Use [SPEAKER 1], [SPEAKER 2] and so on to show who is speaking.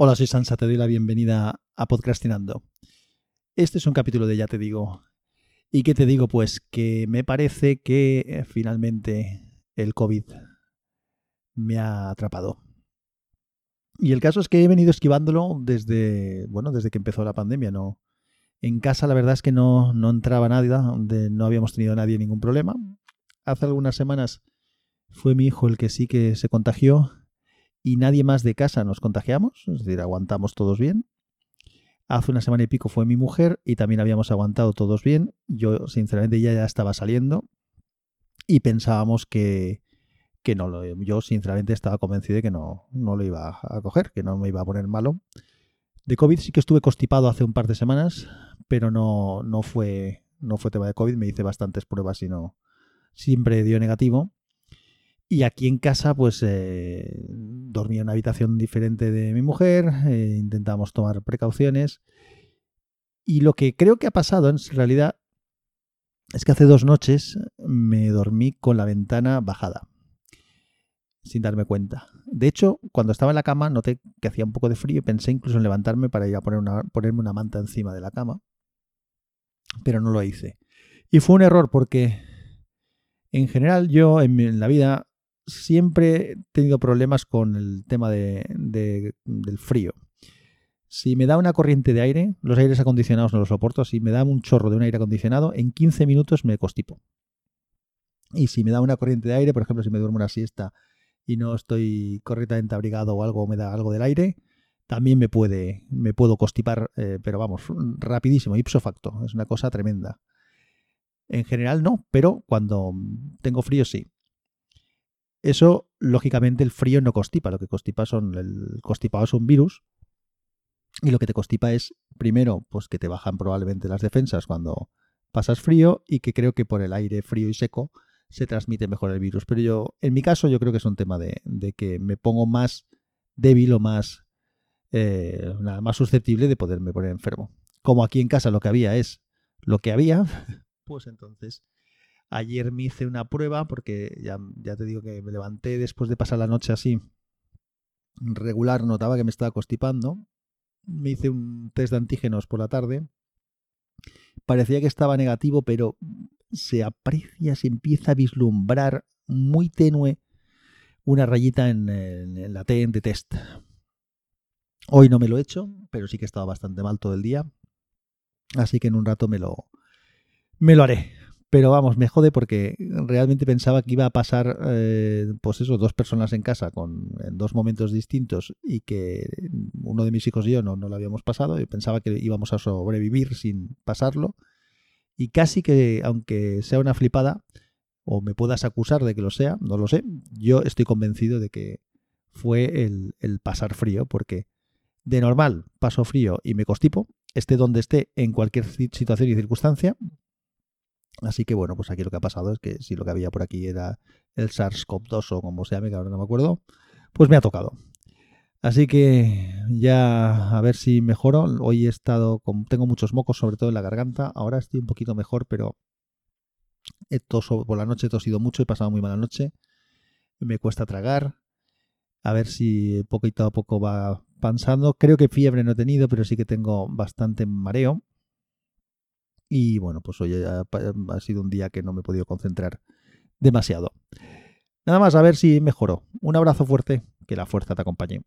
[SPEAKER 1] Hola, soy Sansa, te doy la bienvenida a Podcastinando. Este es un capítulo de Ya te digo. ¿Y qué te digo? Pues que me parece que eh, finalmente el COVID me ha atrapado. Y el caso es que he venido esquivándolo desde, bueno, desde que empezó la pandemia, ¿no? En casa la verdad es que no, no entraba nadie, no habíamos tenido nadie ningún problema. Hace algunas semanas fue mi hijo el que sí que se contagió y nadie más de casa nos contagiamos, es decir, aguantamos todos bien. Hace una semana y pico fue mi mujer y también habíamos aguantado todos bien. Yo, sinceramente, ya, ya estaba saliendo y pensábamos que, que no lo. Yo, sinceramente, estaba convencido de que no, no lo iba a coger, que no me iba a poner malo. De COVID sí que estuve constipado hace un par de semanas, pero no, no, fue, no fue tema de COVID. Me hice bastantes pruebas y no. Siempre dio negativo. Y aquí en casa, pues eh, dormía en una habitación diferente de mi mujer, eh, intentamos tomar precauciones. Y lo que creo que ha pasado en realidad es que hace dos noches me dormí con la ventana bajada, sin darme cuenta. De hecho, cuando estaba en la cama noté que hacía un poco de frío y pensé incluso en levantarme para ir a poner una, ponerme una manta encima de la cama, pero no lo hice. Y fue un error porque en general yo en la vida siempre he tenido problemas con el tema de, del frío. Si me da una corriente de aire, los aires acondicionados no los soporto. Si me da un chorro de un aire acondicionado, en 15 minutos me constipo. Y si me da una corriente de aire, por ejemplo, si me duermo una siesta y no estoy correctamente abrigado o algo, me da algo del aire, también me puede, me puedo constipar, eh, pero vamos, rapidísimo, ipso facto. Es una cosa tremenda. En general no, pero cuando tengo frío sí. Eso, lógicamente, el frío no constipa. Lo que constipa son. El es un virus. Y lo que te constipa es, primero, pues que te bajan probablemente las defensas cuando pasas frío. Y que creo que por el aire frío y seco se transmite mejor el virus. Pero yo, en mi caso, yo creo que es un tema de, que me pongo más débil o más. Eh, nada más susceptible de poderme poner enfermo. Como aquí en casa lo que había es lo que había, pues entonces Ayer me hice una prueba porque ya, ya te digo que me levanté después de pasar la noche así regular, notaba que me estaba constipando. Me hice un test de antígenos por la tarde. Parecía que estaba negativo, pero se aprecia, se empieza a vislumbrar muy tenue una rayita en, la T de test. Hoy no me lo he hecho, pero sí que he estado bastante mal todo el día. Así que en un rato me lo, me lo haré. Pero vamos, me jode porque realmente pensaba que iba a pasar, eh, pues eso, dos personas en casa con, en dos momentos distintos y que uno de mis hijos y yo no, no lo habíamos pasado. y pensaba que íbamos a sobrevivir sin pasarlo. Y casi que, aunque sea una flipada, o me puedas acusar de que lo sea, no lo sé, yo estoy convencido de que fue el, el pasar frío, porque de normal paso frío y me constipo, esté donde esté, en cualquier situación y circunstancia, Así que bueno, pues aquí lo que ha pasado es que si lo que había por aquí era el SARS-CoV-2 o como se llame, que ahora no me acuerdo, pues me ha tocado. Así que ya a ver si mejoro. Hoy he estado con, tengo muchos mocos, sobre todo en la garganta. Ahora estoy un poquito mejor, pero he toso, por la noche he tosido mucho, he pasado muy mala noche. Me cuesta tragar. A ver si poquito a poco va pasando. Creo que fiebre no he tenido, pero sí que tengo bastante mareo. Y bueno, pues hoy ha, ha sido un día que no me he podido concentrar demasiado. Nada más, a ver si mejoró. Un abrazo fuerte, que la fuerza te acompañe.